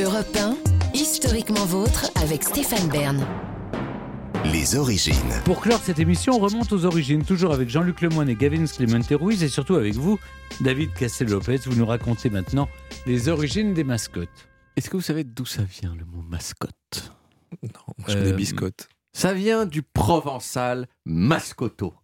Europe 1, historiquement vôtre avec Stéphane Bern. Les origines. Pour clore cette émission, on remonte aux origines, toujours avec Jean-Luc Lemoyne et Gavin Clemente Ruiz, et surtout avec vous, David Castel-Lopez. Vous nous racontez maintenant les origines des mascottes. Est-ce que vous savez d'où ça vient le mot mascotte? Non, je fais des Euh, biscottes. Ça vient du provençal mascoto.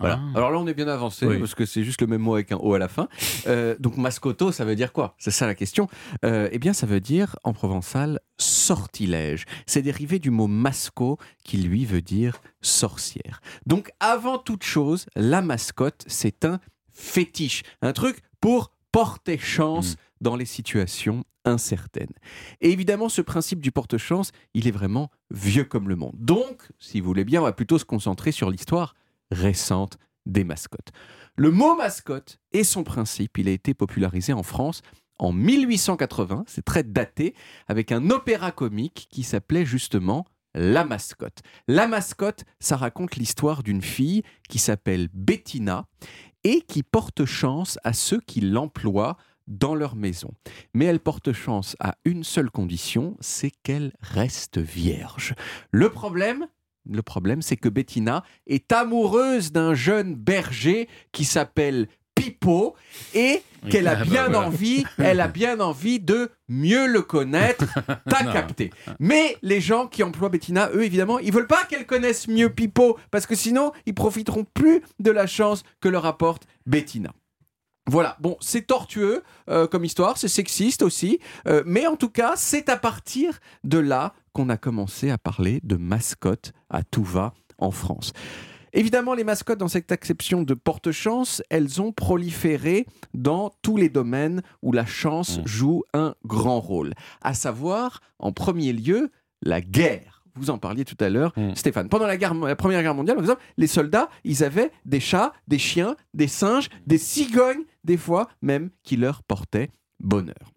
Voilà. Ah. Alors là, on est bien avancé Oui. parce que c'est juste le même mot avec un O à la fin. Euh, donc mascoto, ça veut dire quoi? C'est ça la question. Euh, eh bien, ça veut dire en provençal sortilège. C'est dérivé du mot masco qui lui veut dire sorcière. Donc avant toute chose, la mascotte, c'est un fétiche, un truc pour porter chance dans les situations incertaines. Et évidemment, ce principe du porte-chance, il est vraiment vieux comme le monde. Donc, si vous voulez bien, on va plutôt se concentrer sur l'histoire récente des mascottes. Le mot mascotte et son principe, il a été popularisé en France en 1880, c'est très daté, avec un opéra comique qui s'appelait justement La mascotte. La mascotte, ça raconte l'histoire d'une fille qui s'appelle Bettina et qui porte chance à ceux qui l'emploient dans leur maison. Mais elle porte chance à une seule condition, c'est qu'elle reste vierge. Le problème, le problème, c'est que Bettina est amoureuse d'un jeune berger qui s'appelle Pipo et qu'elle a Ah bien envie, elle a bien envie de mieux le connaître. T'as capté. Mais les gens qui emploient Bettina, eux, évidemment, ils veulent pas qu'elle connaisse mieux Pipo parce que sinon, ils profiteront plus de la chance que leur apporte Bettina. Voilà, bon, c'est tortueux euh, comme histoire, c'est sexiste aussi, euh, mais en tout cas, c'est à partir de là qu'on a commencé à parler de mascottes à tout va en France. Évidemment, les mascottes, dans cette acception de porte-chance, elles ont proliféré dans tous les domaines où la chance Mm. joue un grand rôle. À savoir, en premier lieu, la guerre. Vous en parliez tout à l'heure, Mm. Stéphane. Pendant la, guerre- la Première Guerre mondiale, par exemple, les soldats, ils avaient des chats, des chiens, des singes, des cigognes, des fois même, qui leur portaient bonheur.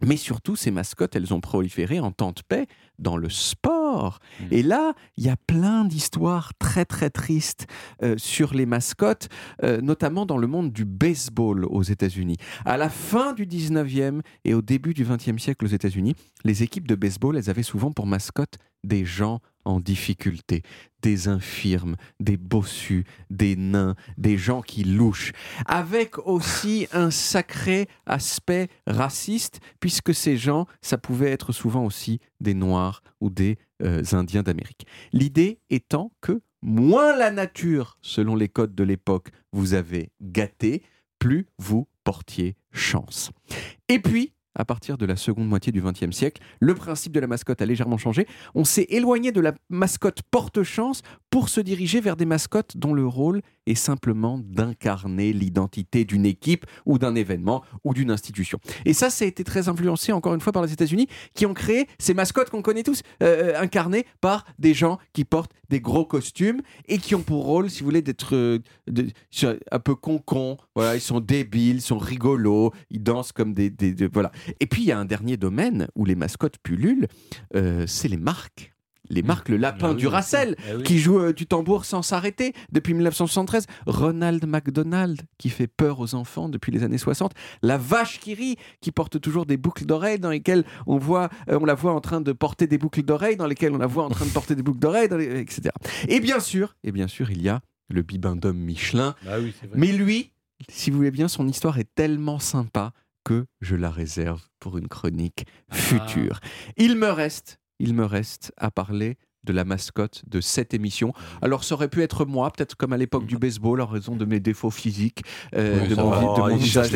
Mais surtout, ces mascottes, elles ont proliféré en temps de paix dans le sport. Mm. Et là, il y a plein d'histoires très très tristes euh, sur les mascottes, euh, notamment dans le monde du baseball aux États-Unis. À la fin du 19e et au début du 20e siècle aux États-Unis, les équipes de baseball, elles avaient souvent pour mascotte des gens en difficulté, des infirmes, des bossus, des nains, des gens qui louchent, avec aussi un sacré aspect raciste, puisque ces gens, ça pouvait être souvent aussi des Noirs ou des euh, Indiens d'Amérique. L'idée étant que moins la nature, selon les codes de l'époque, vous avez gâté, plus vous portiez chance. Et puis, à partir de la seconde moitié du XXe siècle, le principe de la mascotte a légèrement changé. On s'est éloigné de la mascotte porte-chance pour se diriger vers des mascottes dont le rôle est simplement d'incarner l'identité d'une équipe ou d'un événement ou d'une institution. Et ça, ça a été très influencé encore une fois par les États-Unis qui ont créé ces mascottes qu'on connaît tous, euh, incarnées par des gens qui portent des gros costumes et qui ont pour rôle, si vous voulez, d'être euh, un peu concon. Voilà, ils sont débiles, ils sont rigolos, ils dansent comme des, voilà. Et puis il y a un dernier domaine où les mascottes pullulent, euh, c'est les marques. Les marques, le lapin Ah oui, du Racel, Ah oui. qui joue euh, du tambour sans s'arrêter depuis 1973. Ronald McDonald, qui fait peur aux enfants depuis les années 60. La vache qui rit, qui porte toujours des boucles d'oreilles dans lesquelles on, voit, euh, on la voit en train de porter des boucles d'oreilles, dans lesquelles on la voit en train de porter des boucles d'oreilles, les- etc. Et bien sûr, et bien sûr, il y a le bibendum Michelin. Ah oui, vrai. Mais lui, si vous voulez bien, son histoire est tellement sympa que je la réserve pour une chronique future. Il me reste, il me reste à parler de la mascotte de cette émission. Alors ça aurait pu être moi, peut-être comme à l'époque du baseball, en raison de mes défauts physiques, euh, Oui, de, mon, va. de mon Oh, il visage.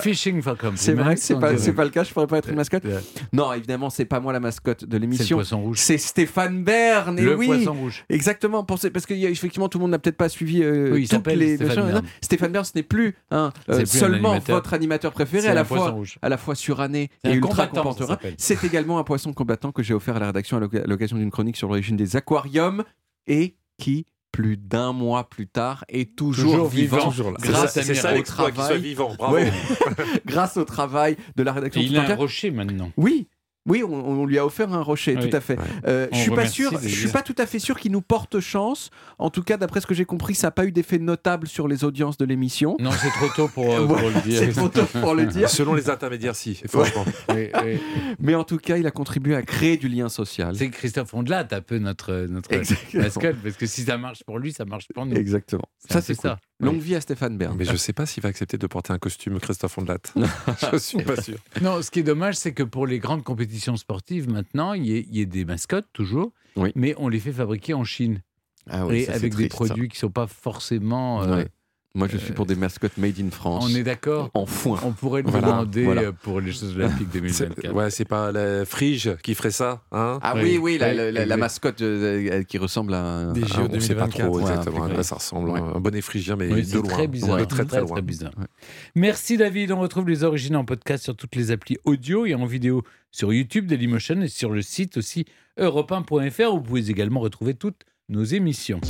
Fishing for. C'est vrai que c'est on pas, c'est le cas, je pourrais pas être une mascotte. Non, évidemment, c'est pas moi la mascotte de C'est le l'émission. poisson rouge. C'est Stéphane Bern, et Le oui. poisson rouge. Exactement, parce qu'effectivement tout le monde n'a peut-être pas suivi euh, Oui, toutes les Stéphane Bern. Stéphane Bern, ce n'est plus hein, C'est euh, seulement animateur. votre animateur préféré, C'est à la fois rouge. à la fois suranné C'est et ultra combattant. C'est également un poisson combattant que j'ai offert à la rédaction à l'occasion d'une chronique sur l'origine des aquariums et qui plus d'un mois plus tard est toujours, Toujours vivant, vivant. Toujours là. grâce, C'est ça, c'est ça au travail, vivant. Bravo. Ouais. grâce au travail de la rédaction Et il a un rocher maintenant. Oui, Oui, on, on lui a offert un rocher, Oui. tout à fait. Ouais. Euh, je suis pas sûr, je suis pas tout à fait sûr qu'il nous porte chance. En tout cas, d'après ce que j'ai compris, ça n'a pas eu d'effet notable sur les audiences de l'émission. Non, c'est trop tôt pour, euh, pour Ouais, le dire. C'est trop tôt pour le dire. Selon les intermédiaires, si, franchement. Oui, oui. Mais en tout cas, il a contribué à créer du lien social. C'est Christophe Ondelat, un peu notre, notre Exactement. parce que si ça marche pour lui, ça marche pour nous. Exactement. Ça, c'est cool. ça. Longue Oui. vie à Stéphane Bern. Mais je sais pas s'il va accepter de porter un costume Christophe Ondelat. je suis pas sûr. Non, ce qui est dommage, c'est que pour les grandes compétitions sportives, maintenant, il y, y ait des mascottes, toujours, Oui. mais on les fait fabriquer en Chine. Ah et ça, avec des triste, ça. produits qui ne sont pas forcément... euh, Ouais. Moi, je suis pour des mascottes made in France. on est d'accord en foin. On pourrait le Voilà, demander voilà. euh, pour les Jeux Olympiques C'est- 2024. Ouais, c'est pas la Frige qui ferait ça, hein Ah Oui. oui, oui, la, Oui, la- la- la exact. mascotte euh, qui ressemble à un. Des à JO un- on sait pas 2024, trop ouais, exactement à ça ressemble. Ouais. Un bonnet phrygien, mais Oui, de c'est loin. très bizarre. De très très loin. bizarre. Ouais. Merci David. On retrouve les origines en podcast sur toutes les applis audio et en vidéo sur YouTube Dailymotion et sur le site aussi europe1.fr. Vous pouvez également retrouver toutes nos émissions.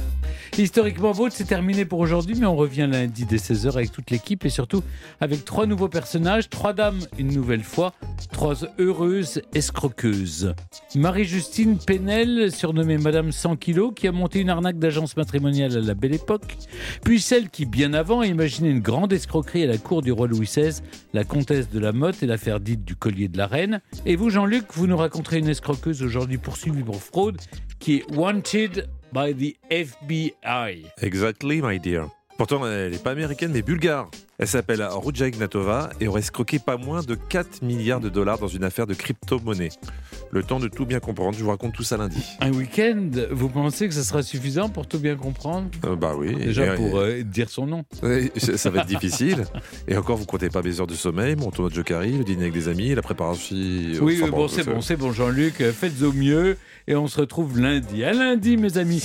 Historiquement Vôtre, c'est terminé pour aujourd'hui, mais on revient lundi dès 16h avec toute l'équipe et surtout avec trois nouveaux personnages, trois dames une nouvelle fois, trois heureuses escroqueuses. Marie-Justine Penel, surnommée Madame 100 kilos, qui a monté une arnaque d'agence matrimoniale à la belle époque, puis celle qui, bien avant, a imaginé une grande escroquerie à la cour du roi Louis XVI, la comtesse de la Motte et l'affaire dite du collier de la reine. Et vous, Jean-Luc, vous nous raconterez une escroqueuse aujourd'hui poursuivie pour fraude qui est wanted by the FBI. Exactly, my dear. Pourtant, elle n'est pas américaine, mais bulgare. Elle s'appelle Ruja Ignatova et aurait escroqué pas moins de 4 milliards de dollars dans une affaire de crypto-monnaie. Le temps de tout bien comprendre, je vous raconte tout ça lundi. Un week-end, vous pensez que ça sera suffisant pour tout bien comprendre? Euh, bah oui. Déjà Et- pour euh, dire son nom. ça va être difficile. Et encore, vous comptez pas mes heures de sommeil, mon tournoi de Jokari, le dîner avec des amis, la préparation. Oui, enfin, oui, bon, c'est bon, c'est bon, Jean-Luc. Faites au mieux et on se retrouve lundi. À lundi, mes amis.